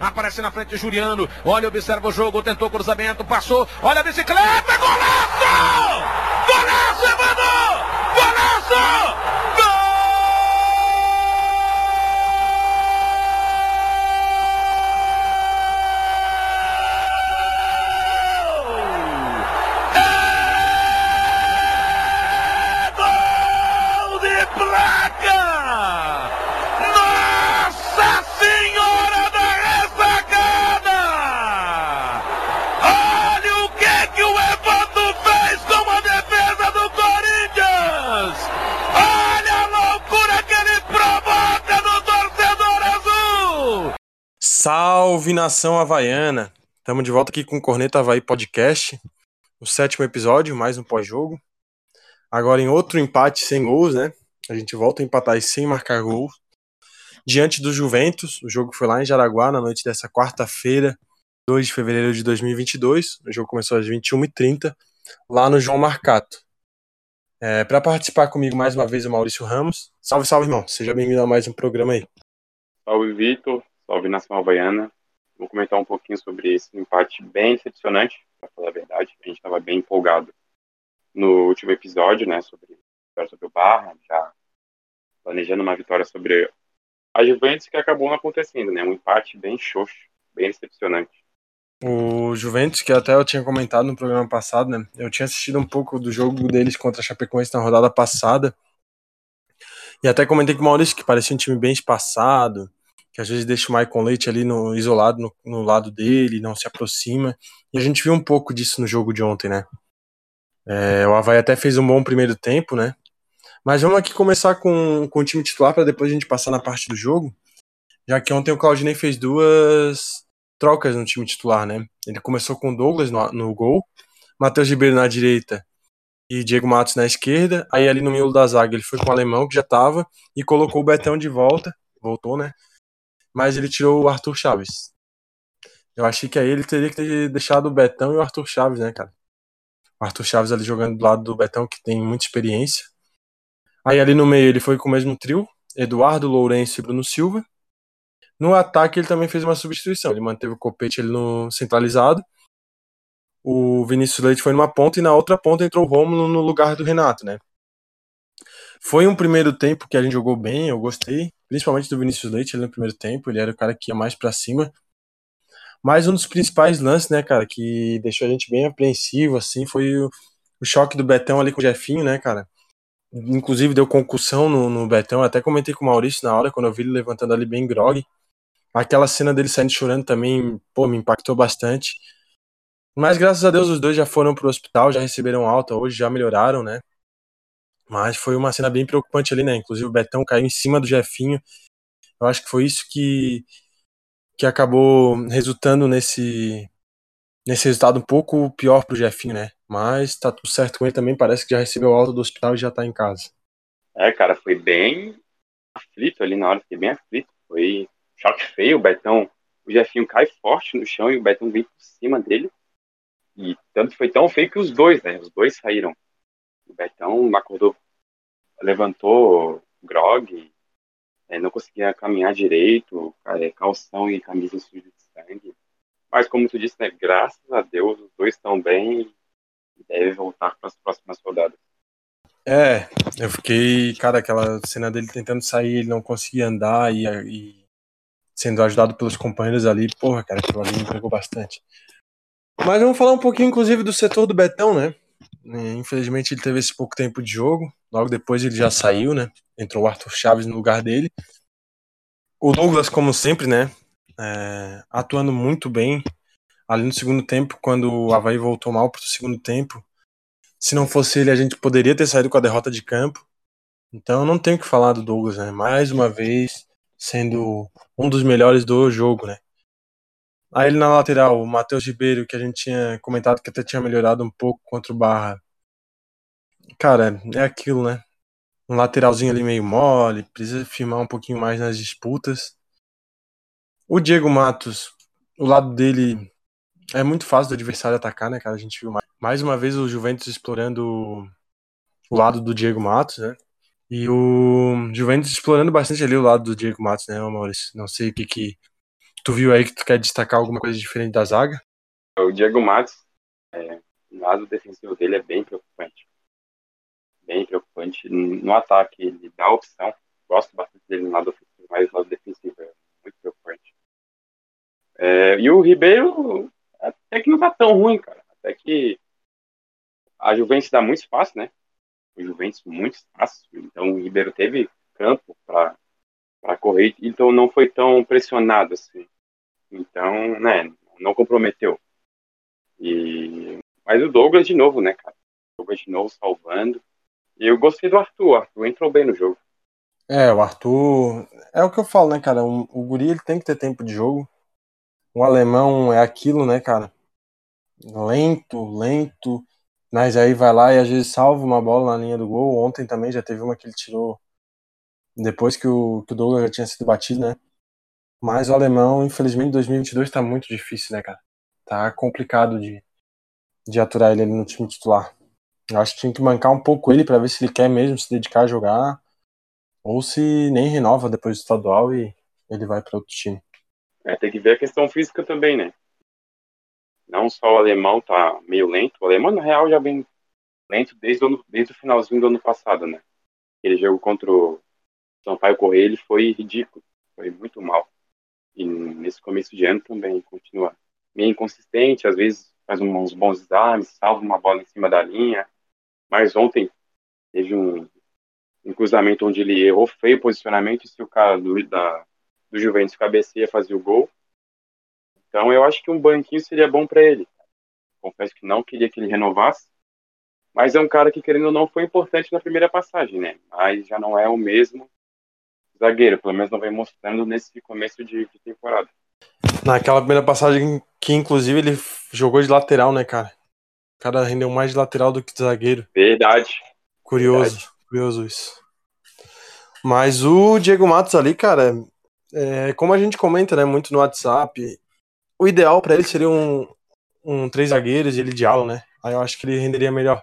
Aparece na frente Juliano. Olha, observa o jogo. Tentou cruzamento. Passou. Olha a bicicleta. Golaço, Salve nação havaiana! Estamos de volta aqui com o Corneta Havaí Podcast, o sétimo episódio, mais um pós-jogo. Agora em outro empate sem gols, né? A gente volta a empatar sem marcar gol. Diante do Juventus, o jogo foi lá em Jaraguá na noite dessa quarta-feira, 2 de fevereiro de 2022. O jogo começou às 21h30, lá no João Marcato. É, Para participar comigo mais uma vez o Maurício Ramos. Salve, salve, irmão. Seja bem-vindo a mais um programa aí. Salve, Vitor. Salve Nação Havaiana. Vou comentar um pouquinho sobre esse empate bem decepcionante, para falar a verdade. A gente estava bem empolgado no último episódio, né, sobre, sobre o Barra, já planejando uma vitória sobre a Juventus, que acabou não acontecendo, né? Um empate bem xoxo, bem decepcionante. O Juventus, que até eu tinha comentado no programa passado, né? Eu tinha assistido um pouco do jogo deles contra a Chapecoense na rodada passada. E até comentei com o Maurício que parecia um time bem espaçado, que às vezes deixa o Maicon Leite ali no, isolado no, no, lado dele, não se aproxima. E a gente viu um pouco disso no jogo de ontem, né? É, o Havaí até fez um bom primeiro tempo, né? Mas vamos aqui começar com, com o time titular para depois a gente passar na parte do jogo. Já que ontem o Claudinei fez duas trocas no time titular, né? Ele começou com o Douglas no, no gol, Matheus Ribeiro na direita e Diego Matos na esquerda. Aí ali no miolo da zaga ele foi com o Alemão, que já tava, e colocou o Betão de volta. Voltou, né? Mas ele tirou o Arthur Chaves. Eu achei que aí ele teria que ter deixado o Betão e o Arthur Chaves, né, cara? O Arthur Chaves ali jogando do lado do Betão, que tem muita experiência. Aí ali no meio ele foi com o mesmo trio, Eduardo, Lourenço e Bruno Silva. No ataque ele também fez uma substituição, ele manteve o Copete ele no centralizado. O Vinícius Leite foi numa ponta e na outra ponta entrou o Rômulo no lugar do Renato, né? Foi um primeiro tempo que a gente jogou bem, eu gostei, principalmente do Vinícius Leite no primeiro tempo, ele era o cara que ia mais para cima. Mas um dos principais lances, né, cara, que deixou a gente bem apreensivo, assim, foi o, o choque do Betão ali com o Jefinho, né, cara. Inclusive deu concussão no, no Betão, até comentei com o Maurício na hora, quando eu vi ele levantando ali bem grog. Aquela cena dele saindo chorando também, pô, me impactou bastante. Mas graças a Deus os dois já foram pro hospital, já receberam alta hoje, já melhoraram, né? Mas foi uma cena bem preocupante ali, né? Inclusive o Betão caiu em cima do Jefinho. Eu acho que foi isso que, que acabou resultando nesse, nesse resultado um pouco pior pro Jefinho, né? Mas tá tudo certo com ele também. Parece que já recebeu alta do hospital e já tá em casa. É, cara, foi bem aflito ali na hora, fiquei bem aflito. Foi choque feio, o Betão, o Jefinho cai forte no chão e o Betão vem por cima dele. E tanto foi tão feio que os dois, né? Os dois saíram o Betão acordou, levantou grog, é, não conseguia caminhar direito, é, calção e camisa suja de sangue. Mas como tu disse, né, graças a Deus os dois estão bem e devem voltar para as próximas rodadas. É, eu fiquei, cara, aquela cena dele tentando sair, ele não conseguia andar e, e sendo ajudado pelos companheiros ali, porra, cara, aquilo ali me pegou bastante. Mas vamos falar um pouquinho, inclusive, do setor do Betão, né? É, infelizmente ele teve esse pouco tempo de jogo. Logo depois ele já saiu, né? Entrou o Arthur Chaves no lugar dele. O Douglas, como sempre, né? É, atuando muito bem. Ali no segundo tempo, quando o Havaí voltou mal pro segundo tempo. Se não fosse ele, a gente poderia ter saído com a derrota de campo. Então não tenho que falar do Douglas, né? Mais uma vez, sendo um dos melhores do jogo, né? Aí ele na lateral, o Matheus Ribeiro, que a gente tinha comentado que até tinha melhorado um pouco contra o Barra. Cara, é aquilo, né? Um lateralzinho ali meio mole, precisa firmar um pouquinho mais nas disputas. O Diego Matos, o lado dele é muito fácil do adversário atacar, né, cara? A gente viu mais, mais uma vez o Juventus explorando o lado do Diego Matos, né? E o Juventus explorando bastante ali o lado do Diego Matos, né, Maurício? Não sei o que, que tu viu aí que tu quer destacar alguma coisa diferente da zaga? O Diego Matos, é, o lado defensivo dele é bem preocupante. Bem preocupante. No ataque, ele dá opção. Gosto bastante dele no lado ofensivo, mas no lado defensivo é muito preocupante. É, e o Ribeiro, até que não tá tão ruim, cara. Até que a Juventus dá muito espaço, né? O Juventus muito espaço. Então o Ribeiro teve campo para correr, então não foi tão pressionado assim. Então, né, não comprometeu. E mas o Douglas de novo, né, cara? O Douglas de novo salvando. E eu gostei do Arthur, o Arthur entrou bem no jogo. É, o Arthur. É o que eu falo, né, cara? O, o Guri ele tem que ter tempo de jogo. O alemão é aquilo, né, cara? Lento, lento. Mas aí vai lá e às vezes salva uma bola na linha do gol. Ontem também já teve uma que ele tirou depois que o, que o Douglas já tinha sido batido, né? Mas o alemão, infelizmente, 2022 tá muito difícil, né, cara? Tá complicado de, de aturar ele ali no time titular. Eu acho que tinha que mancar um pouco ele para ver se ele quer mesmo se dedicar a jogar ou se nem renova depois do estadual e ele vai para outro time. É, tem que ver a questão física também, né? Não só o alemão tá meio lento, o alemão na real já vem lento desde o, desde o finalzinho do ano passado, né? Aquele jogo contra o Sampaio Correia ele foi ridículo, foi muito mal. E nesse começo de ano também continua meio inconsistente, às vezes faz uns bons exames, salva uma bola em cima da linha. Mas ontem teve um, um cruzamento onde ele errou feio o posicionamento e se o cara do, da, do Juventus cabeceia fazia o gol. Então eu acho que um banquinho seria bom para ele. Confesso que não queria que ele renovasse, mas é um cara que querendo ou não foi importante na primeira passagem, né? Mas já não é o mesmo zagueiro, pelo menos não vem mostrando nesse começo de, de temporada. Naquela primeira passagem que inclusive ele jogou de lateral, né, cara? O cara rendeu mais de lateral do que de zagueiro. Verdade. Curioso, Verdade. curioso isso. Mas o Diego Matos ali, cara, é, como a gente comenta, né, muito no WhatsApp, o ideal para ele seria um, um três zagueiros e ele de ala, né? Aí eu acho que ele renderia melhor.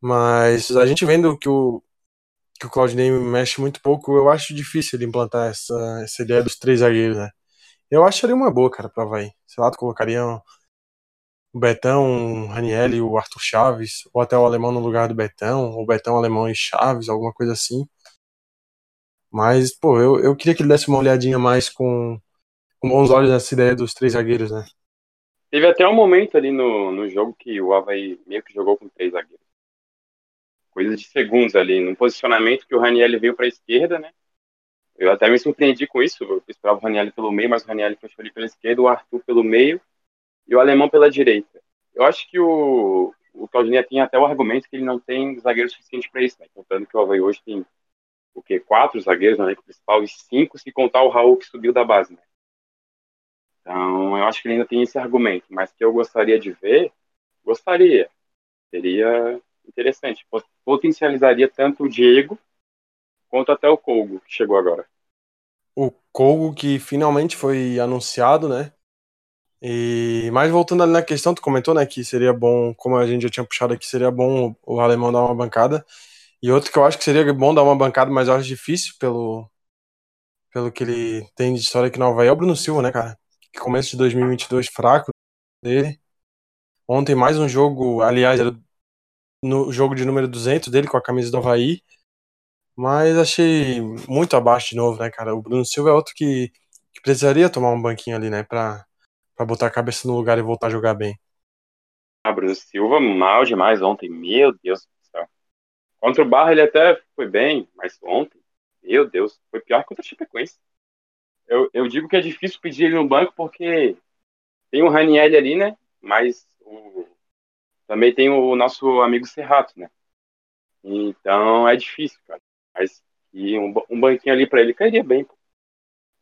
Mas a gente vendo que o, que o Claudinei mexe muito pouco, eu acho difícil ele implantar essa, essa ideia dos três zagueiros, né? Eu acharia uma boa, cara, pra Havaí. Sei lá, tu colocaria o Betão, o e o Arthur Chaves, ou até o Alemão no lugar do Betão, ou Betão, Alemão e Chaves, alguma coisa assim. Mas, pô, eu, eu queria que ele desse uma olhadinha mais com, com bons olhos nessa ideia dos três zagueiros, né? Teve até um momento ali no, no jogo que o Havaí meio que jogou com três zagueiros. Coisa de segundos ali, no posicionamento que o Raniel veio para a esquerda, né? Eu até me surpreendi com isso. Eu esperava o Raniel pelo meio, mas o Raniel fechou ali pela esquerda, o Arthur pelo meio e o alemão pela direita. Eu acho que o, o Claudinei tinha até o argumento que ele não tem zagueiro suficiente para isso, né? Contando que o Havaí hoje tem o quê? Quatro zagueiros no elenco principal e cinco se contar o Raul que subiu da base, né? Então, eu acho que ele ainda tem esse argumento, mas que eu gostaria de ver, gostaria. Seria interessante. Potencializaria tanto o Diego quanto até o Colgo, que chegou agora. O Colgo que finalmente foi anunciado, né? E mais voltando ali na questão, tu comentou, né, que seria bom, como a gente já tinha puxado aqui, seria bom o alemão dar uma bancada. E outro que eu acho que seria bom dar uma bancada, mas eu acho difícil pelo pelo que ele tem de história aqui no Havaí, é o Bruno Silva, né, cara? Que começo de 2022 fraco dele. Ontem mais um jogo, aliás, era no jogo de número 200 dele com a camisa do Havaí. Mas achei muito abaixo de novo, né, cara? O Bruno Silva é outro que, que precisaria tomar um banquinho ali, né, pra, pra botar a cabeça no lugar e voltar a jogar bem. Ah, Bruno Silva mal demais ontem, meu Deus do céu. Contra o Barra ele até foi bem, mas ontem, meu Deus, foi pior contra o Chapecoense. Eu, eu digo que é difícil pedir ele no banco porque tem o Raniel ali, né, mas o, também tem o nosso amigo Serrato, né. Então é difícil, cara. Mas e um, um banquinho ali para ele cairia bem. Pô.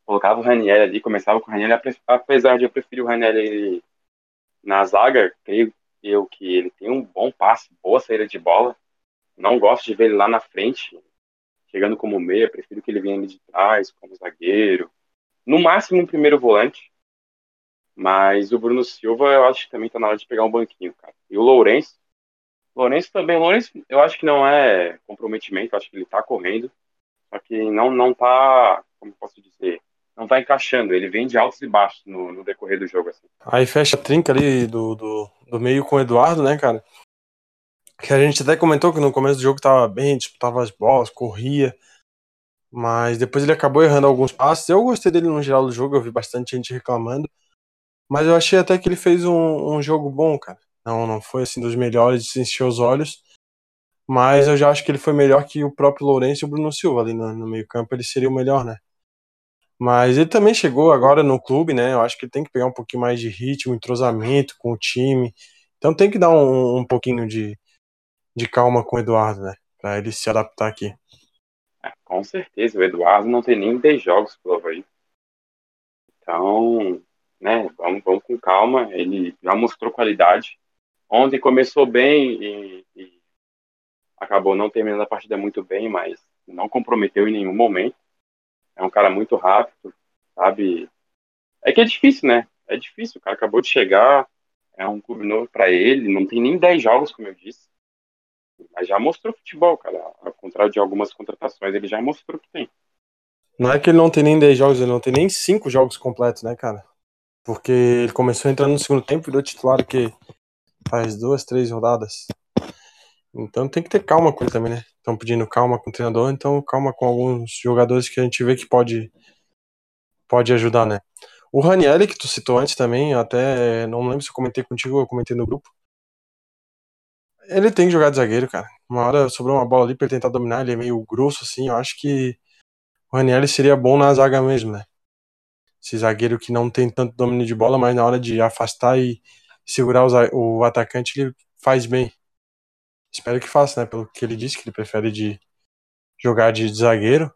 Colocava o Raniel ali, começava com o Raniel, apesar de eu preferir o Raniel na zaga, creio eu que ele tem um bom passe, boa saída de bola. Não gosto de ver ele lá na frente, chegando como meia, prefiro que ele venha ali de trás, como zagueiro. No máximo um primeiro volante. Mas o Bruno Silva, eu acho que também tá na hora de pegar um banquinho, cara. E o Lourenço, Lourenço também, Lourenço, eu acho que não é comprometimento, acho que ele tá correndo, só que não, não tá, como posso dizer, não tá encaixando. Ele vem de altos e baixos no, no decorrer do jogo. Assim. Aí fecha a trinca ali do, do, do meio com o Eduardo, né, cara? Que a gente até comentou que no começo do jogo tava bem, disputava as bolas, corria. Mas depois ele acabou errando alguns passos. Eu gostei dele no geral do jogo, eu vi bastante gente reclamando. Mas eu achei até que ele fez um, um jogo bom, cara. Não, não foi assim dos melhores de encher os olhos. Mas eu já acho que ele foi melhor que o próprio Lourenço e o Bruno Silva ali no, no meio-campo. Ele seria o melhor, né? Mas ele também chegou agora no clube, né? Eu acho que ele tem que pegar um pouquinho mais de ritmo, entrosamento com o time. Então tem que dar um, um pouquinho de, de calma com o Eduardo, né? Pra ele se adaptar aqui. É, com certeza, o Eduardo não tem nem 10 jogos pelo Havaí. Então, né, vamos, vamos com calma. Ele já mostrou qualidade. Ontem começou bem e, e acabou não terminando a partida muito bem, mas não comprometeu em nenhum momento. É um cara muito rápido, sabe? É que é difícil, né? É difícil. O cara acabou de chegar, é um clube novo para ele, não tem nem 10 jogos, como eu disse. Mas já mostrou futebol, cara. Ao contrário de algumas contratações, ele já mostrou que tem. Não é que ele não tem nem 10 jogos, ele não tem nem 5 jogos completos, né, cara? Porque ele começou entrando no segundo tempo e virou titular que faz duas, três rodadas. Então tem que ter calma com ele também, né? Estão pedindo calma com o treinador, então calma com alguns jogadores que a gente vê que pode, pode ajudar, né? O Ranielli, que tu citou antes também, até não lembro se eu comentei contigo ou comentei no grupo. Ele tem que jogar de zagueiro, cara. Uma hora sobrou uma bola ali pra ele tentar dominar, ele é meio grosso assim. Eu acho que o Ranielli seria bom na zaga mesmo, né? Esse zagueiro que não tem tanto domínio de bola, mas na hora de afastar e segurar o, o atacante, ele faz bem. Espero que faça, né? Pelo que ele disse, que ele prefere de jogar de, de zagueiro.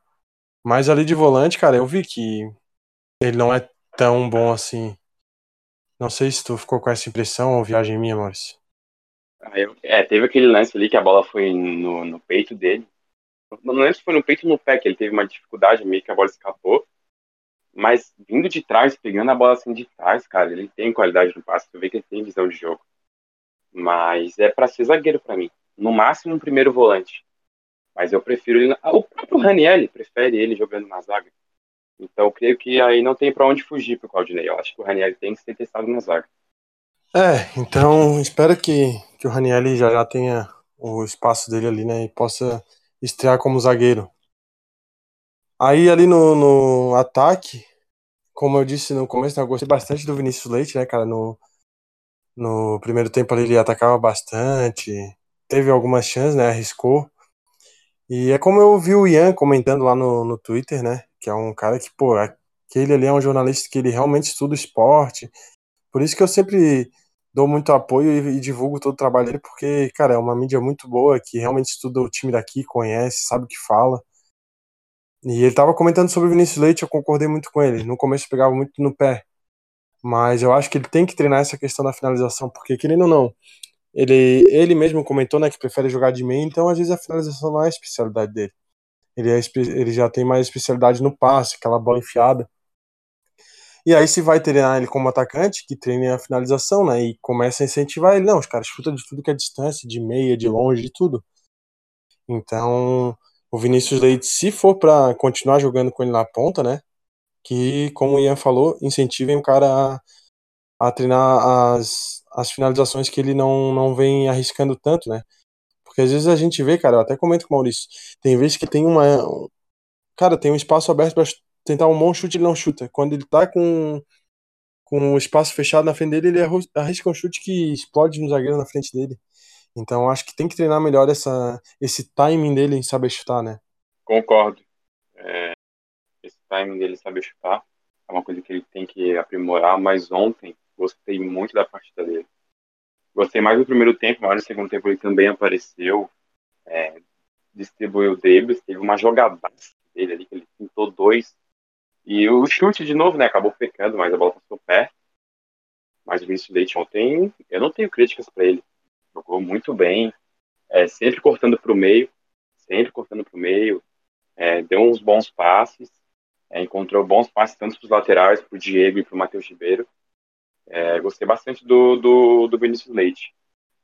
Mas ali de volante, cara, eu vi que ele não é tão bom assim. Não sei se tu ficou com essa impressão ou viagem minha, Maurício. Ah, é, teve aquele lance ali que a bola foi no, no peito dele. Não lembro se foi no peito ou no pé, que ele teve uma dificuldade meio que a bola escapou. Mas vindo de trás, pegando a bola assim de trás, cara, ele tem qualidade no passe. Tu vê que ele tem visão de jogo. Mas é para ser zagueiro para mim. No máximo um primeiro volante. Mas eu prefiro ele. O próprio Raniel prefere ele jogando na zaga. Então eu creio que aí não tem para onde fugir pro Claudinei. Eu acho que o Raniel tem que ser testado na zaga. É, então espero que, que o Raniel já já tenha o espaço dele ali, né? E possa estrear como zagueiro. Aí ali no, no ataque, como eu disse no começo, né, eu gostei bastante do Vinícius Leite, né, cara? No, no primeiro tempo ali ele atacava bastante, teve algumas chances, né? Arriscou. E é como eu vi o Ian comentando lá no, no Twitter, né? Que é um cara que, pô, aquele ali é um jornalista que ele realmente estuda esporte. Por isso que eu sempre dou muito apoio e, e, divulgo todo o trabalho dele, porque, cara, é uma mídia muito boa, que realmente estuda o time daqui, conhece, sabe o que fala. E ele tava comentando sobre o Vinícius Leite, eu concordei muito com ele. No começo pegava muito no pé. Mas eu acho que ele tem que treinar essa questão da finalização, porque querendo ou não, ele, ele mesmo comentou né, que prefere jogar de meio, então às vezes a finalização não é a especialidade dele. Ele, é, ele já tem mais especialidade no passe, aquela bola enfiada. E aí se vai treinar ele como atacante, que treine a finalização, né? E começa a incentivar ele. Não, os caras chutam de tudo que é distância, de meia, de longe, de tudo. Então, o Vinícius Leite, se for para continuar jogando com ele na ponta, né? Que, como o Ian falou, incentivem o cara a, a treinar as, as finalizações que ele não, não vem arriscando tanto, né? Porque às vezes a gente vê, cara, eu até comento com o Maurício, tem vezes que tem uma. Cara, tem um espaço aberto para tentar um bom chute, ele não chuta. Quando ele tá com, com o espaço fechado na frente dele, ele arrisca um chute que explode no zagueiro na frente dele. Então acho que tem que treinar melhor essa, esse timing dele em saber chutar, né? Concordo. É, esse timing dele saber chutar é uma coisa que ele tem que aprimorar, mas ontem Gostei muito da partida dele. Gostei mais do primeiro tempo, mas no segundo tempo ele também apareceu, é, distribuiu dribles, teve uma jogada dele ali, que ele pintou dois. E o chute de novo, né, acabou pecando, mas a bola passou perto. Mas o Vinícius Leite ontem, eu não tenho críticas para ele. Jogou muito bem, é, sempre cortando para o meio, sempre cortando para o meio, é, deu uns bons passes, é, encontrou bons passes tanto para os laterais, para o Diego e para o Matheus Ribeiro. É, gostei bastante do, do, do Vinícius Leite.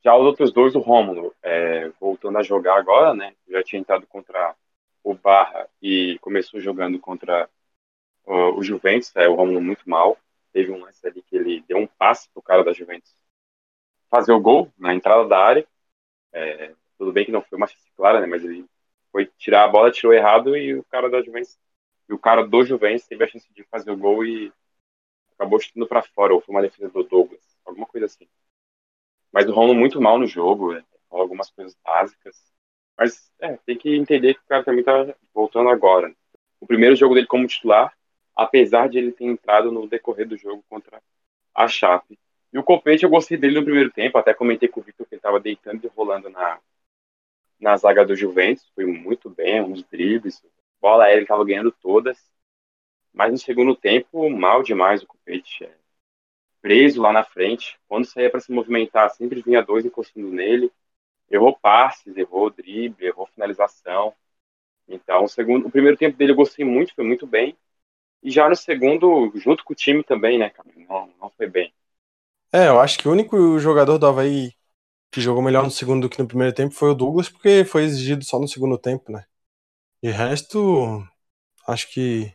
Já os outros dois, o Rômulo, é, voltando a jogar agora, né? Já tinha entrado contra o Barra e começou jogando contra o, o Juventus, é, o Romulo muito mal. Teve um lance ali que ele deu um passe pro cara da Juventus fazer o gol na entrada da área. É, tudo bem que não foi uma chance clara, né? Mas ele foi tirar a bola, tirou errado e o cara da Juventus, o cara do Juventus teve a chance de fazer o gol e acabou chutando para fora, ou foi uma defesa do Douglas, alguma coisa assim. Mas o Romulo muito mal no jogo, é, algumas coisas básicas. Mas é, tem que entender que o cara também tá voltando agora. Né? O primeiro jogo dele como titular, apesar de ele ter entrado no decorrer do jogo contra a Chape. E o Copete eu gostei dele no primeiro tempo, até comentei com o Victor que ele estava deitando e rolando na, na zaga do Juventus, foi muito bem, uns dribles, bola aérea ele estava ganhando todas. Mas no segundo tempo, mal demais o Copete. É, preso lá na frente, quando saía para se movimentar, sempre vinha dois encostando nele. Errou passes, errou drible, errou finalização. Então, o, segundo, o primeiro tempo dele eu gostei muito, foi muito bem. E já no segundo, junto com o time também, né? Não, não foi bem. É, eu acho que o único jogador do Havaí que jogou melhor no segundo do que no primeiro tempo foi o Douglas, porque foi exigido só no segundo tempo, né? E resto, acho que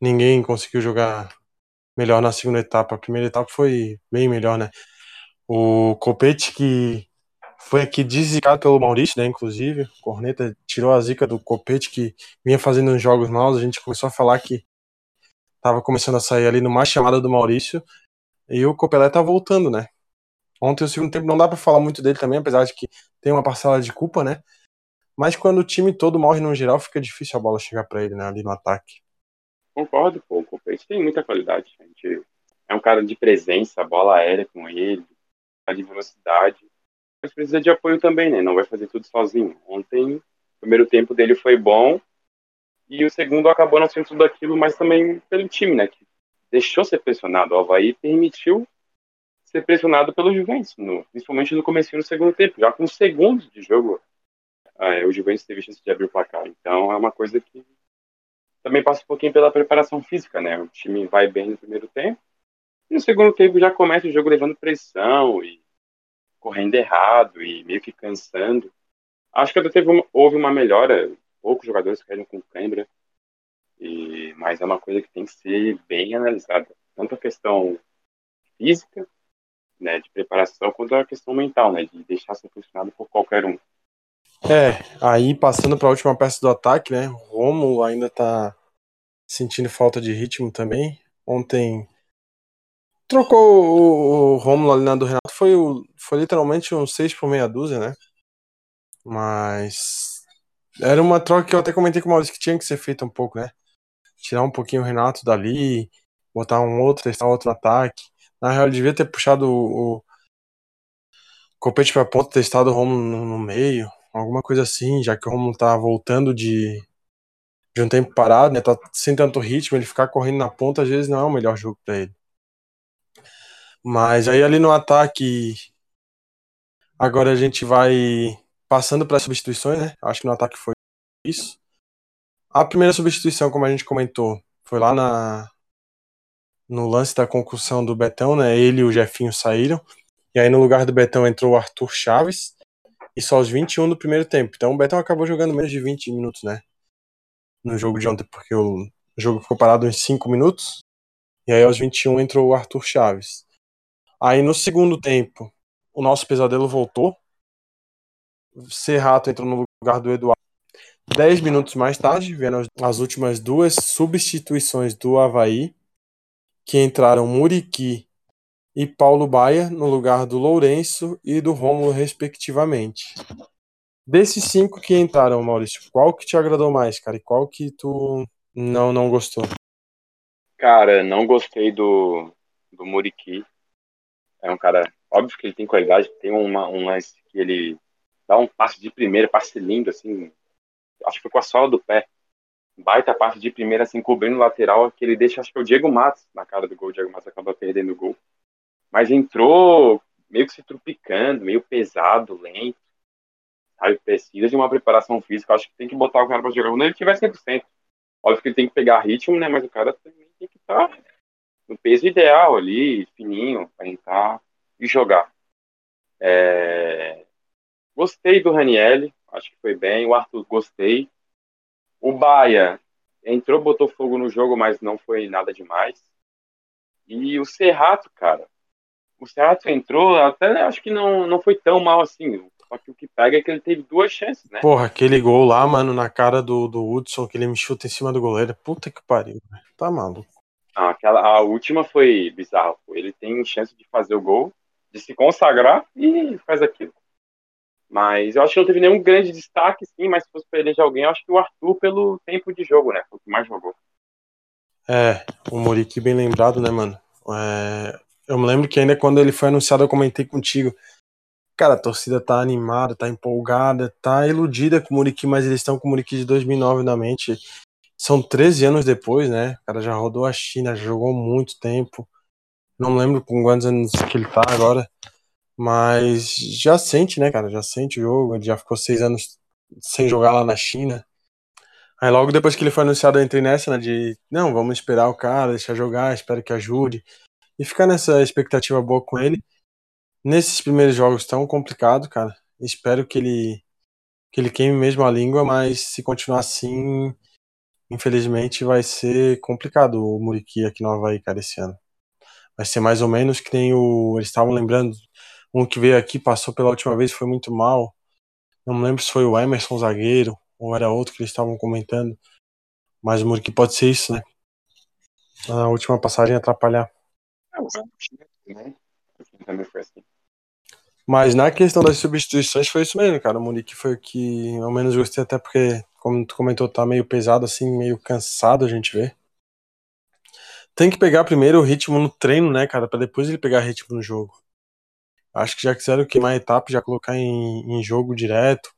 ninguém conseguiu jogar melhor na segunda etapa. A primeira etapa foi bem melhor, né? O Copete que foi aqui desicado pelo Maurício, né? Inclusive, o Corneta tirou a zica do Copete que vinha fazendo uns jogos maus. A gente começou a falar que tava começando a sair ali no mais chamada do Maurício. E o Copelé tá voltando, né? Ontem o segundo tempo não dá para falar muito dele também, apesar de que tem uma parcela de culpa, né? Mas quando o time todo morre no geral, fica difícil a bola chegar para ele, né? Ali no ataque. Concordo, pô. O Copete tem muita qualidade. Gente é um cara de presença, bola aérea com ele, tá de velocidade. Mas precisa de apoio também, né? Não vai fazer tudo sozinho. Ontem, o primeiro tempo dele foi bom e o segundo acabou não sendo tudo aquilo, mas também pelo time, né? Que deixou ser pressionado. O Havaí permitiu ser pressionado pelo Juventus, no, principalmente no começo do segundo tempo. Já com segundos de jogo, é, o Juventus teve chance de abrir o placar. Então é uma coisa que também passa um pouquinho pela preparação física, né? O time vai bem no primeiro tempo e no segundo tempo já começa o jogo levando pressão e correndo errado e meio que cansando. Acho que até teve uma, houve uma melhora, poucos jogadores caíram com cãibra, e, mas é uma coisa que tem que ser bem analisada. Tanto a questão física, né, de preparação, quanto a questão mental, né, de deixar ser pressionado por qualquer um. É, aí passando para a última peça do ataque, né? Romulo ainda tá sentindo falta de ritmo também. Ontem trocou o, o Romulo ali na do Renato, foi, o, foi literalmente um 6 por meia dúzia, né? Mas era uma troca que eu até comentei com o Maurício que tinha que ser feita um pouco, né? Tirar um pouquinho o Renato dali, botar um outro, testar outro ataque. Na real, ele devia ter puxado o, o Copete pra ponta, testado o Romulo no, no meio alguma coisa assim, já que o Romulo tá voltando de, de um tempo parado, né? Tá sem tanto ritmo, ele ficar correndo na ponta às vezes não é o melhor jogo para ele. Mas aí ali no ataque, agora a gente vai passando para substituições, né? Acho que no ataque foi isso. A primeira substituição, como a gente comentou, foi lá na no lance da concussão do Betão, né? Ele e o Jefinho saíram. E aí no lugar do Betão entrou o Arthur Chaves. Isso aos 21 do primeiro tempo. Então o Betão acabou jogando menos de 20 minutos, né? No jogo de ontem, porque o jogo ficou parado em 5 minutos. E aí aos 21 entrou o Arthur Chaves. Aí no segundo tempo, o nosso pesadelo voltou. Serrato entrou no lugar do Eduardo. 10 minutos mais tarde, vendo as últimas duas substituições do Havaí, que entraram Muriqui e Paulo Baia no lugar do Lourenço e do Rômulo, respectivamente. Desses cinco que entraram, Maurício, qual que te agradou mais, cara? E qual que tu não, não gostou? Cara, não gostei do, do Muriqui. É um cara, óbvio que ele tem qualidade, tem uma, um lance que ele dá um passe de primeira, passe lindo, assim, acho que foi com a sola do pé. Baita passe de primeira, assim, cobrindo o lateral, que ele deixa, acho que é o Diego Matos na cara do gol. O Diego Matos acaba perdendo o gol mas entrou meio que se trupicando, meio pesado, lento, sabe? Precisa de uma preparação física. Acho que tem que botar o cara para jogar quando ele tiver 100%. Óbvio que ele tem que pegar ritmo, né? Mas o cara também tem que estar tá no peso ideal ali, fininho, para entrar e jogar. É... Gostei do Raniel, acho que foi bem. O Arthur, gostei. O Baia entrou, botou fogo no jogo, mas não foi nada demais. E o Serrato, cara, o Serrato entrou, até acho que não, não foi tão mal assim. Só que o que pega é que ele teve duas chances, né? Porra, aquele gol lá, mano, na cara do, do Hudson, que ele me chuta em cima do goleiro. Puta que pariu, velho. Tá maluco. Ah, aquela, a última foi bizarro. Ele tem chance de fazer o gol, de se consagrar e faz aquilo. Mas eu acho que não teve nenhum grande destaque, sim, mas se fosse pra eleger alguém, eu acho que o Arthur pelo tempo de jogo, né? Foi o que mais jogou. É, o Muriqui bem lembrado, né, mano? É, eu me lembro que ainda quando ele foi anunciado, eu comentei contigo. Cara, a torcida tá animada, tá empolgada, tá iludida com o Muriqui, mas eles estão com o Muriqui de 2009 na mente. São 13 anos depois, né? O cara já rodou a China, jogou muito tempo. Não lembro com quantos anos que ele tá agora. Mas já sente, né, cara? Já sente o jogo. Ele já ficou seis anos sem jogar lá na China. Aí logo depois que ele foi anunciado, eu entrei nessa, né? De não, vamos esperar o cara, deixar jogar, espero que ajude. E ficar nessa expectativa boa com ele. Nesses primeiros jogos tão complicado, cara. Espero que ele que ele queime mesmo a língua, mas se continuar assim, infelizmente vai ser complicado o Muriqui aqui no Havaí, cara, esse ano. Vai ser mais ou menos que nem o. Eles estavam lembrando, um que veio aqui, passou pela última vez, foi muito mal. Não me lembro se foi o Emerson zagueiro ou era outro que eles estavam comentando. Mas o Muriqui pode ser isso, né? A última passagem atrapalhar. Mas na questão das substituições foi isso mesmo, cara. O Muriqui foi o que ao menos gostei, até porque, como tu comentou, tá meio pesado, assim, meio cansado a gente vê. Tem que pegar primeiro o ritmo no treino, né, cara, para depois ele pegar ritmo no jogo. Acho que já quiseram queimar a etapa, já colocar em, em jogo direto.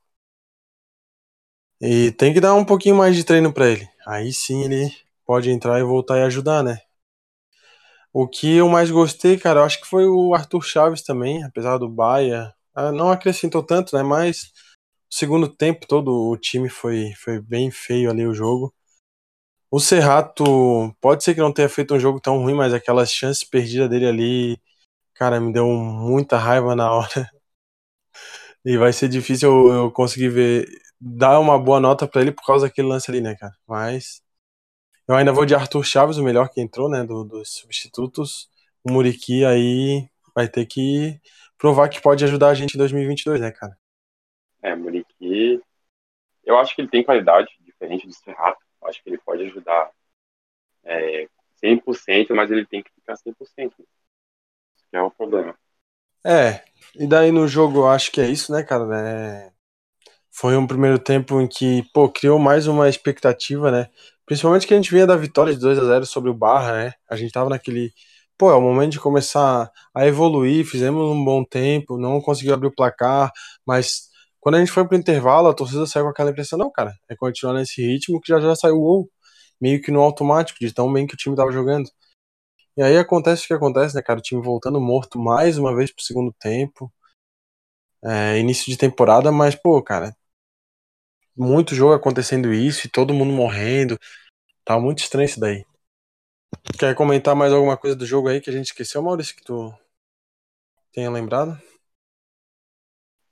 E tem que dar um pouquinho mais de treino para ele. Aí sim ele pode entrar e voltar e ajudar, né? O que eu mais gostei, cara, eu acho que foi o Arthur Chaves também, apesar do Baia. Ah, não acrescentou tanto, né? Mas o segundo tempo todo o time foi, foi bem feio ali o jogo. O Serrato pode ser que não tenha feito um jogo tão ruim, mas aquelas chances perdidas dele ali, cara, me deu muita raiva na hora. E vai ser difícil eu, conseguir ver, dar uma boa nota para ele por causa daquele lance ali, né, cara? Mas eu ainda vou de Arthur Chaves, o melhor que entrou, né, do, dos substitutos. O Muriqui aí vai ter que provar que pode ajudar a gente em 2022, né, cara? É, Muriqui, eu acho que ele tem qualidade, diferente do Serrato. Acho que ele pode ajudar é, 100%, mas ele tem que ficar 100%. Isso é o problema. É, e daí no jogo eu acho que é isso, né, cara? É... Foi um primeiro tempo em que, pô, criou mais uma expectativa, né? Principalmente que a gente vinha da vitória de 2 a 0 sobre o Barra, né? A gente tava naquele, pô, é o momento de começar a evoluir, fizemos um bom tempo, não conseguiu abrir o placar, mas quando a gente foi pro intervalo, a torcida saiu com aquela impressão, não, cara, é continuar nesse ritmo que já já saiu o gol, meio que no automático, de tão bem que o time tava jogando. E aí acontece o que acontece, né, cara? O time voltando morto mais uma vez pro segundo tempo. É, início de temporada, mas, pô, cara, muito jogo acontecendo isso e todo mundo morrendo. Tá muito estranho isso daí. Quer comentar mais alguma coisa do jogo aí que a gente esqueceu, Maurício, que tu tenha lembrado?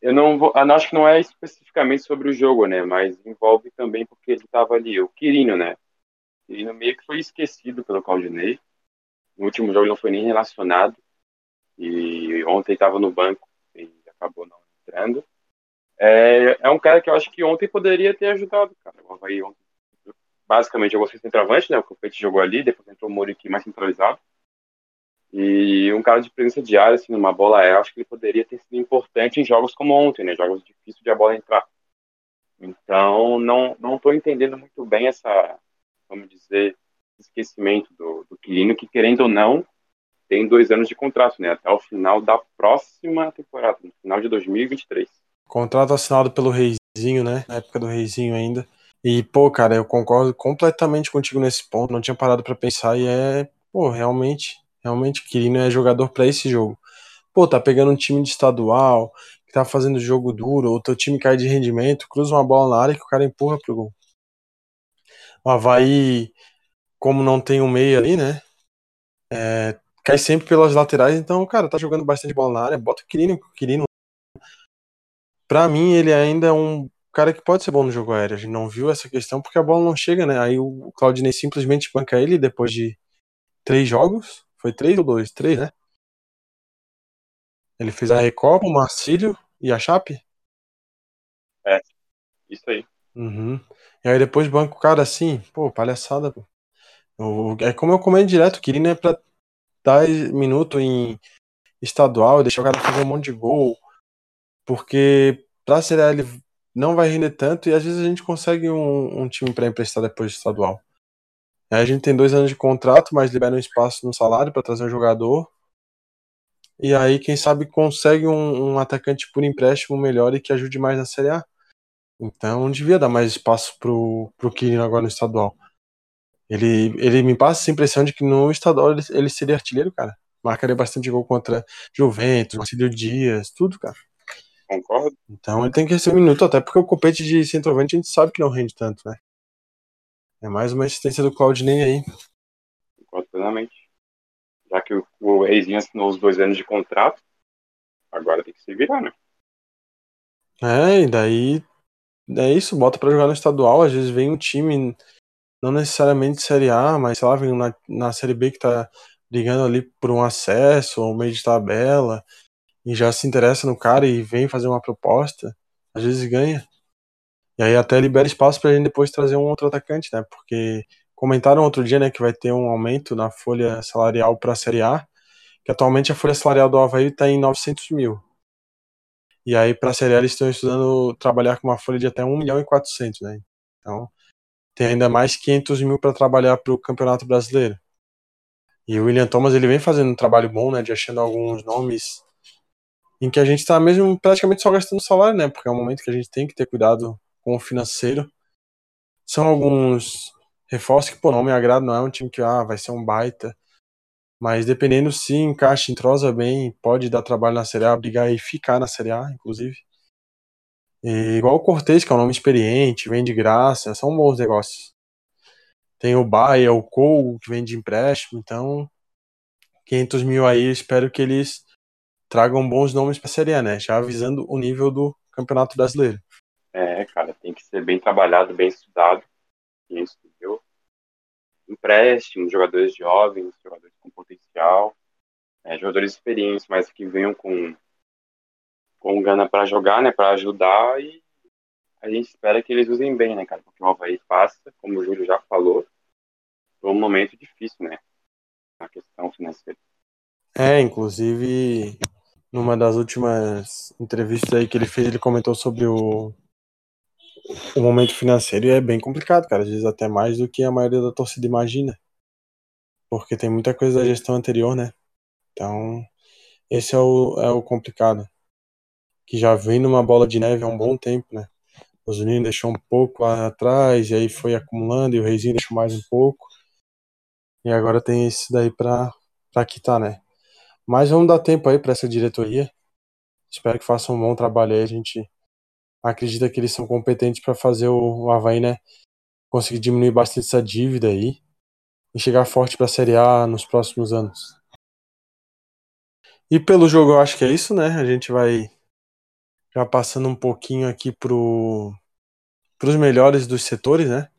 Eu não vou, eu acho que não é especificamente sobre o jogo, né? Mas envolve também porque ele tava ali, o Quirino, né? Quirino meio que foi esquecido pelo Claudinei. No último jogo ele não foi nem relacionado. E ontem estava no banco e acabou não entrando. É, é, um cara que eu acho que ontem poderia ter ajudado, cara. O Havaí ontem, basicamente, jogou sem centroavante, né? O Copete jogou ali, depois entrou o Mori aqui mais centralizado. E um cara de presença de área, assim, numa bola é, acho que ele poderia ter sido importante em jogos como ontem, né? Jogos difíceis de a bola entrar. Então, não não estou entendendo muito bem essa, vamos dizer, esquecimento do, do Quirino, que querendo ou não, tem dois anos de contrato, né? Até o final da próxima temporada, no final de 2023. Contrato assinado pelo Reizinho, né? Na época do Reizinho ainda. E, pô, cara, eu concordo completamente contigo nesse ponto. Não tinha parado para pensar e é, pô, realmente, realmente, Quirino é jogador para esse jogo. Pô, tá pegando um time de estadual, que tá fazendo jogo duro, o teu time cai de rendimento, cruza uma bola na área que o cara empurra pro gol. O Havaí como não tem um meio ali, né? É, cai sempre pelas laterais, então, cara, tá jogando bastante bola na área, bota o Quirino, o Quirino. Pra mim, ele ainda é um. cara que pode ser bom no jogo aéreo. A gente não viu essa questão porque a bola não chega, né? Aí o Claudinei simplesmente banca ele depois de três jogos. Foi três ou dois? Três, né? Ele fez a Recopa, o Marcílio e a Chape? É, isso aí. Uhum. E aí depois banco o cara assim, pô, palhaçada, pô. É como eu comendo direto, queria né, pra dar minuto em estadual, deixar o cara fazer um monte de gol, porque pra Série A ele não vai render tanto e às vezes a gente consegue um, um time para emprestar depois do estadual. Aí a gente tem dois anos de contrato, mas libera um espaço no salário para trazer um jogador. E aí, quem sabe, consegue um, um, atacante por empréstimo melhor e que ajude mais na Série A. Então, devia dar mais espaço pro, pro Quirino agora no estadual. Ele, ele me passa essa impressão de que no estadual ele, ele seria artilheiro, cara. Marcaria bastante gol contra Juventus, Marcelo Dias, tudo, cara. Concordo. Então ele tem que receber um minuto, até porque o compete de centroavante a gente sabe que não rende tanto, né? É mais uma assistência do Claudinei aí. Concordo plenamente. Já que o, o Reizinho assinou os dois anos de contrato, agora tem que se virar, né? É, e daí é isso, bota para jogar no estadual, às vezes vem um time, não necessariamente Série A, mas sei lá, vem na, na Série B que tá brigando ali por um acesso ou meio de tabela e já se interessa no cara e vem fazer uma proposta, às vezes ganha. E aí até libera espaço pra gente depois trazer um outro atacante, né? Porque comentaram outro dia, né, que vai ter um aumento na folha salarial para a Série A, que atualmente a folha salarial do Havaí está em 900 mil. E aí para a Série A eles estão estudando trabalhar com uma folha de até 1 milhão e 400, né? Então tem ainda mais 500 mil para trabalhar para o Campeonato Brasileiro. E o William Thomas ele vem fazendo um trabalho bom, né, de achando alguns nomes em que a gente está mesmo praticamente só gastando salário, né, porque é um momento que a gente tem que ter cuidado com o financeiro. São alguns reforços que, pô, não me agrada, não é um time que ah, vai ser um baita, mas dependendo se encaixa, entrosa bem, pode dar trabalho na Série A, brigar e ficar na Série A, inclusive. E, igual o Cortez, que é um nome experiente, vem de graça, são bons negócios. Tem o Baia, o Cole, que vem de empréstimo. Então, 500 mil aí, espero que eles tragam bons nomes para a Série A, né? Já avisando o nível do Campeonato Brasileiro. É, cara, tem que ser bem trabalhado, bem estudado. Quem estudou. Empréstimo, jogadores jovens, jogadores com potencial, é, jogadores experientes, mas que venham com, com gana para jogar, né? Para ajudar e a gente espera que eles usem bem, né, cara? Porque o Havaí passa, como o Júlio já falou, por um momento difícil, né? Na questão financeira. É, inclusive, numa das últimas entrevistas aí que ele fez, ele comentou sobre o, o momento financeiro e é bem complicado, cara. Às vezes até mais do que a maioria da torcida imagina. Porque tem muita coisa da gestão anterior, né? Então, esse é o, é o complicado. Que já vem numa bola de neve há um bom tempo, né? O Juninho deixou um pouco lá atrás, e aí foi acumulando, e o Reizinho deixou mais um pouco. E agora tem esse daí pra, pra quitar, né? Mas vamos dar tempo aí para essa diretoria. Espero que façam um bom trabalho aí. A gente acredita que eles são competentes para fazer o, o Havaí, né? Conseguir diminuir bastante essa dívida aí e chegar forte para Série A nos próximos anos. E pelo jogo eu acho que é isso, né? A gente vai já passando um pouquinho aqui pro os melhores dos setores, né?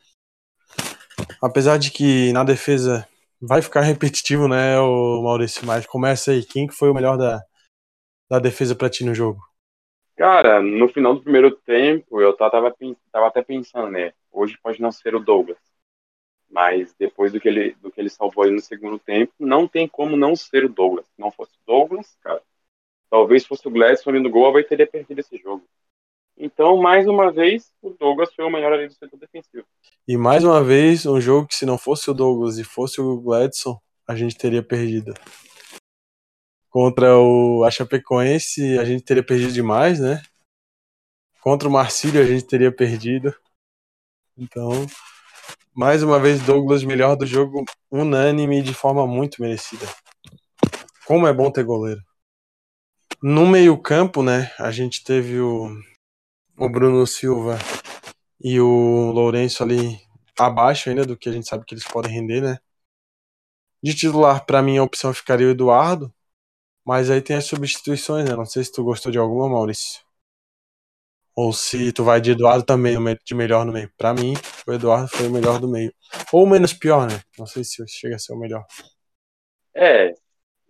Apesar de que na defesa vai ficar repetitivo, né, o Maurício, mas começa aí, quem que foi o melhor da, da defesa para ti no jogo? Cara, no final do primeiro tempo, eu tava, tava até pensando, né, hoje pode não ser o Douglas, mas depois do que ele, do que ele salvou aí no segundo tempo, não tem como não ser o Douglas. Se não fosse o Douglas, cara, talvez fosse o Gladson ali no gol, vai teria perdido esse jogo. Então, mais uma vez, o Douglas foi o melhor ali do setor defensivo. E mais uma vez, um jogo que se não fosse o Douglas e fosse o Gladson, a gente teria perdido. Contra o a Chapecoense, a gente teria perdido demais, né? Contra o Marcílio, a gente teria perdido. Então, mais uma vez, Douglas melhor do jogo, unânime de forma muito merecida. Como é bom ter goleiro. No meio-campo, né, a gente teve o o Bruno Silva e o Lourenço ali abaixo ainda do que a gente sabe que eles podem render, né? De titular, para mim, a opção ficaria o Eduardo, mas aí tem as substituições, né? Não sei se tu gostou de alguma, Maurício. Ou se tu vai de Eduardo também, de melhor no meio. Pra mim, o Eduardo foi o melhor do meio. Ou menos pior, né? Não sei se chega a ser o melhor. É,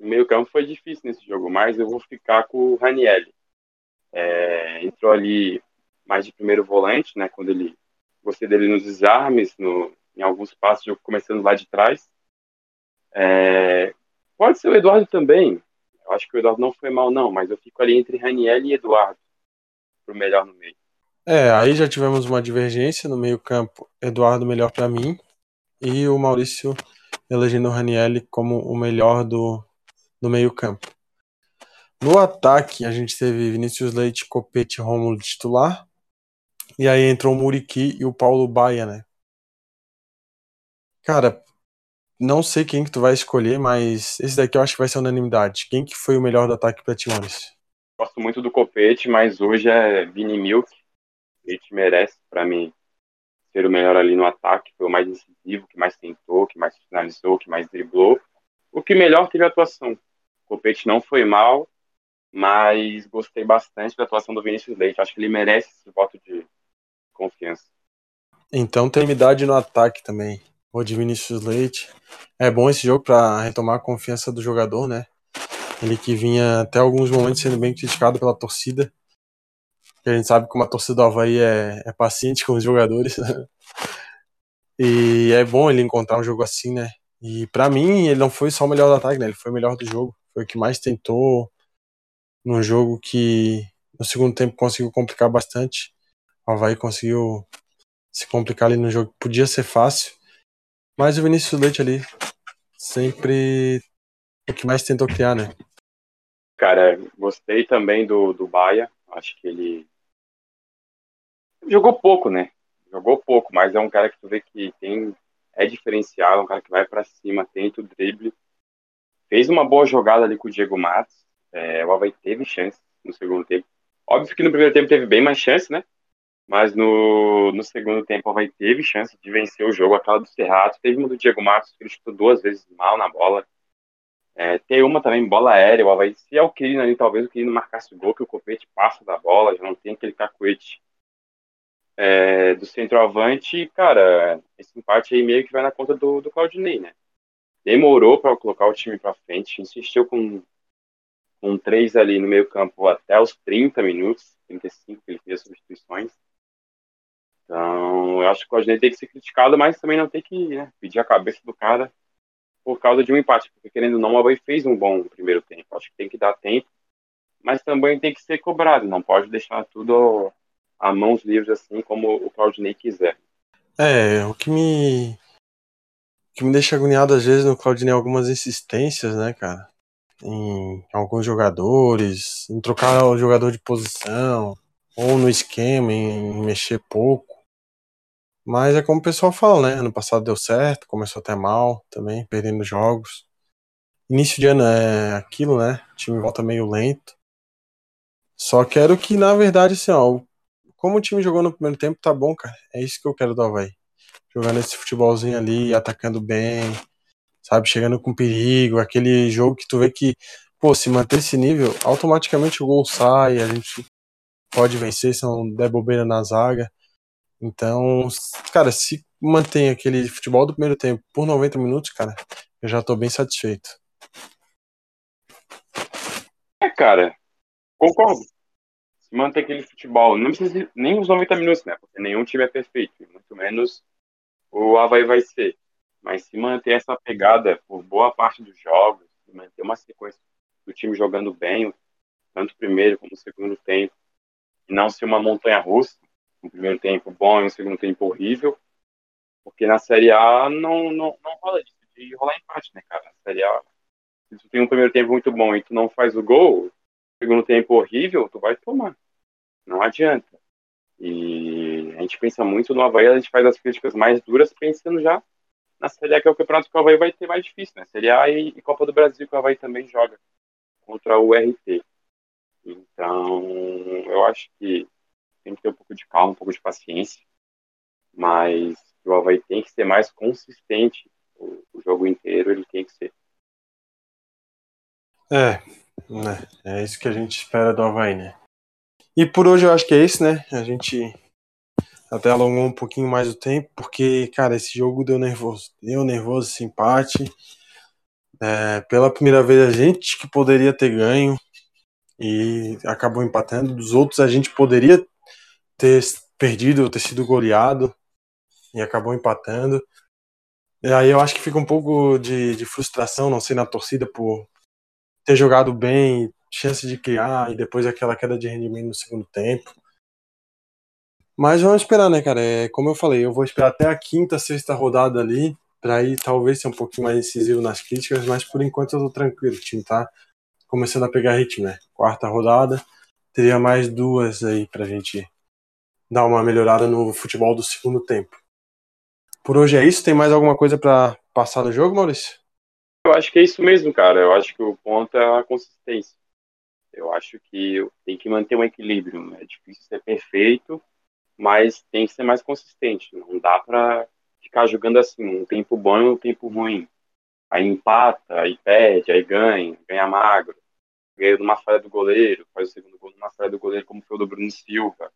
o meio campo foi difícil nesse jogo, mas eu vou ficar com o Raniel. É, entrou ali mais de primeiro volante, né? Quando ele gostei dele nos desarmes, no, em alguns passos, começando lá de trás. É, pode ser o Eduardo também. Eu acho que o Eduardo não foi mal, não, mas eu fico ali entre Raniel e Eduardo, pro melhor no meio. É, aí já tivemos uma divergência no meio-campo. Eduardo melhor para mim e o Maurício elegendo o Raniel como o melhor do, do meio-campo. No ataque, a gente teve Vinícius Leite, Copete Rômulo titular. E aí entrou o Muriqui e o Paulo Baia, né? Cara, não sei quem que tu vai escolher, mas esse daqui eu acho que vai ser unanimidade. Quem que foi o melhor do ataque pra ti, Maurício? Gosto muito do Copete, mas hoje é Vini Milk. Ele merece, para mim, ser o melhor ali no ataque. Foi o mais decisivo, que mais tentou, que mais finalizou, que mais driblou. O que melhor teve atuação. O Copete não foi mal, mas gostei bastante da atuação do Vinícius Leite. Acho que ele merece esse voto de confiança. Então tem no ataque também. O de Vinícius Leite. É bom esse jogo para retomar a confiança do jogador, né? Ele que vinha até alguns momentos sendo bem criticado pela torcida. a gente sabe como a torcida do Havaí é, é paciente com os jogadores. e é bom ele encontrar um jogo assim, né? E para mim, ele não foi só o melhor do ataque, né? Ele foi o melhor do jogo. Foi o que mais tentou num jogo que no segundo tempo conseguiu complicar bastante. O Havaí conseguiu se complicar ali no jogo que podia ser fácil. Mas o Vinícius Leite ali sempre o que mais tentou criar, né? Cara, gostei também do, do Baia. Acho que ele jogou pouco, né? Jogou pouco, mas é um cara que tu vê que tem é diferenciado, é um cara que vai para cima, tenta o drible. Fez uma boa jogada ali com o Diego Matos. É, o Havaí teve chance no segundo tempo. Óbvio que no primeiro tempo teve bem mais chance, né? Mas no, no segundo tempo o Havaí teve chance de vencer o jogo. Aquela do Serrato, teve uma do Diego Matos, que ele chutou duas vezes mal na bola. É, tem uma também, bola aérea. O Havaí, se é o Quirino ali, talvez o Quirino marcasse o gol, que o Copete passa da bola, já não tem aquele cacuete é, do centroavante. Cara, esse empate aí meio que vai na conta do, do Claudinei, né? Demorou para colocar o time para frente, insistiu com com três ali no meio campo até os 30 minutos, 35 que ele fez substituições. Então, eu acho que o Claudinei tem que ser criticado, mas também não tem que né, pedir a cabeça do cara por causa de um empate, porque querendo ou não, o Havaí fez um bom primeiro tempo. Acho que tem que dar tempo, mas também tem que ser cobrado, não pode deixar tudo a mãos livres assim como o Claudinei quiser. É, o que me que me deixa agoniado às vezes no Claudinei algumas insistências, né, cara? Em alguns jogadores, em trocar o jogador de posição, ou no esquema, em mexer pouco. Mas é como o pessoal fala, né? Ano passado deu certo, começou até mal também, perdendo jogos. Início de ano é aquilo, né? O time volta meio lento. Só quero que, na verdade, assim, ó, como o time jogou no primeiro tempo, tá bom, cara. É isso que eu quero do Havaí. Jogando esse futebolzinho ali, atacando bem, sabe? Chegando com perigo, aquele jogo que tu vê que, pô, se manter esse nível, automaticamente o gol sai, a gente pode vencer se não der bobeira na zaga. Então, cara, se mantém aquele futebol do primeiro tempo por 90 minutos, cara, eu já tô bem satisfeito. É, cara, concordo. Se manter aquele futebol, precisa nem os 90 minutos, né? Porque nenhum time é perfeito, muito menos o Havaí vai ser. Mas se manter essa pegada por boa parte dos jogos, se manter uma sequência do time jogando bem, tanto primeiro como segundo tempo, e não ser uma montanha russa, um primeiro tempo bom e um segundo tempo horrível, porque na Série A não, não, não rola isso de rolar empate, né, cara? Na Série A, se tu tem um primeiro tempo muito bom e tu não faz o gol, segundo tempo horrível, tu vai tomar. Não adianta. E a gente pensa muito no Havaí, a gente faz as críticas mais duras pensando já na Série A, que é o campeonato que o Havaí vai ter mais difícil, né? Série A e, e Copa do Brasil, que o Havaí também joga contra o RT. Então, eu acho que tem que ter um pouco de calma, um pouco de paciência, mas o Havaí tem que ser mais consistente o, o jogo inteiro, ele tem que ser. É, né, é isso que a gente espera do Havaí, né? E por hoje eu acho que é isso, né? A gente até alongou um pouquinho mais o tempo, porque, cara, esse jogo deu nervoso. Deu nervoso esse empate. É, pela primeira vez a gente que poderia ter ganho e acabou empatando. Dos outros a gente poderia ter perdido, ter sido goleado e acabou empatando. E aí eu acho que fica um pouco de, de frustração, não sei, na torcida por ter jogado bem, chance de criar e depois aquela queda de rendimento no segundo tempo. Mas vamos esperar, né, cara? É, como eu falei, eu vou esperar até a quinta, sexta rodada ali, pra ir talvez ser um pouquinho mais decisivo nas críticas, mas por enquanto eu tô tranquilo, o time tá começando a pegar ritmo, né? Quarta rodada, teria mais duas aí pra gente dar uma melhorada no futebol do segundo tempo. Por hoje é isso. Tem mais alguma coisa para passar no jogo, Maurício? Eu acho que é isso mesmo, cara. Eu acho que o ponto é a consistência. Eu acho que tem que manter um equilíbrio. É difícil ser perfeito, mas tem que ser mais consistente. Não dá para ficar jogando assim, um tempo bom e um tempo ruim. Aí empata, aí perde, aí ganha, ganha magro. Ganha numa falha do goleiro, faz o segundo gol numa falha do goleiro, como foi o do Bruno Silva.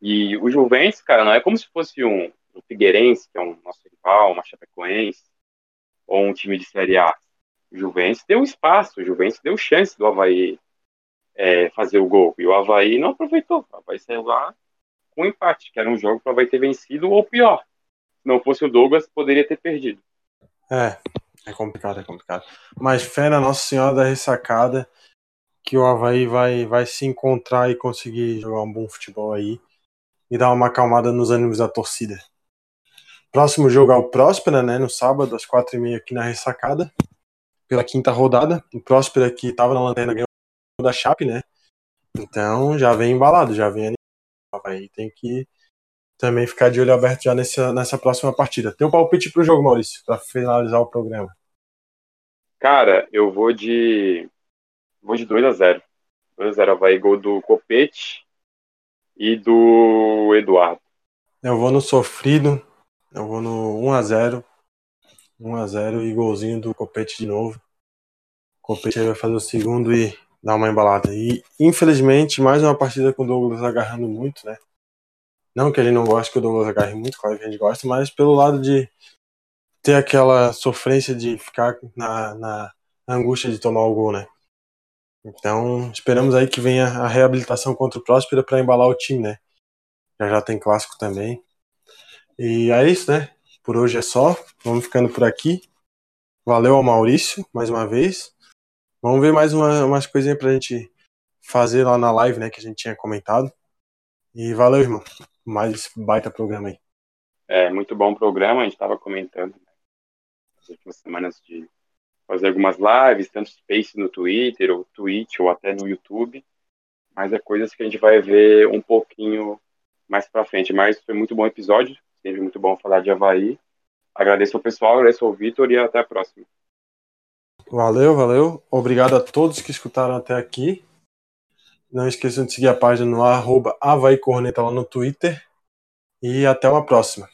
E o Juventus, cara, não é como se fosse um, um Figueirense, que é um nosso rival, uma Chapecoense, ou um time de Série A. O Juventus deu espaço, o Juventus deu chance do Havaí é, fazer o gol. E o Havaí não aproveitou. O Havaí saiu lá um empate, que era um jogo para o ter vencido, ou pior. Se não fosse o Douglas, poderia ter perdido. É, é complicado, é complicado. Mas fé na Nossa Senhora da Ressacada, que o Havaí vai, vai se encontrar e conseguir jogar um bom futebol aí e dar uma acalmada nos ânimos da torcida. Próximo jogo é o Próspera, né? No sábado, às quatro e meia aqui na Ressacada, pela quinta rodada. O Próspera que estava na lanterna ganhou da Chape, né? Então já vem embalado, já vem aí tem que também ficar de olho aberto já nessa, nessa próxima partida. Tem um palpite pro jogo, Maurício, para finalizar o programa. Cara, eu vou de vou de 2 a 0. 2 a 0 vai gol do Copete e do Eduardo. Eu vou no sofrido eu vou no 1x0. 1x0 e golzinho do Copete de novo. O Copete vai fazer o segundo e dar uma embalada. E infelizmente, mais uma partida com o Douglas agarrando muito, né? Não que gente não goste que o Douglas agarre muito, claro que a gente gosta, mas pelo lado de ter aquela sofrência de ficar na, na angústia de tomar o gol, né? Então, esperamos aí que venha a reabilitação contra o Próspera para embalar o time, né? Já já tem clássico também. E é isso, né? Por hoje é só. Vamos ficando por aqui. Valeu ao Maurício, mais uma vez. Vamos ver mais uma, umas coisinhas pra gente fazer lá na live, né? Que a gente tinha comentado. E valeu, irmão. Mais baita programa aí. É, muito bom programa. A gente estava comentando né, nas últimas semanas de fazer algumas lives, tanto Space no Twitter, ou Twitch, ou até no YouTube. Mas é coisas que a gente vai ver um pouquinho mais pra frente. Mas foi muito bom episódio. Sempre muito bom falar de Havaí. Agradeço ao pessoal, agradeço ao Vitor e até a próxima. Valeu, valeu. Obrigado a todos que escutaram até aqui. Não esqueçam de seguir a página no arroba Havaí Corneta lá no Twitter. E até uma próxima.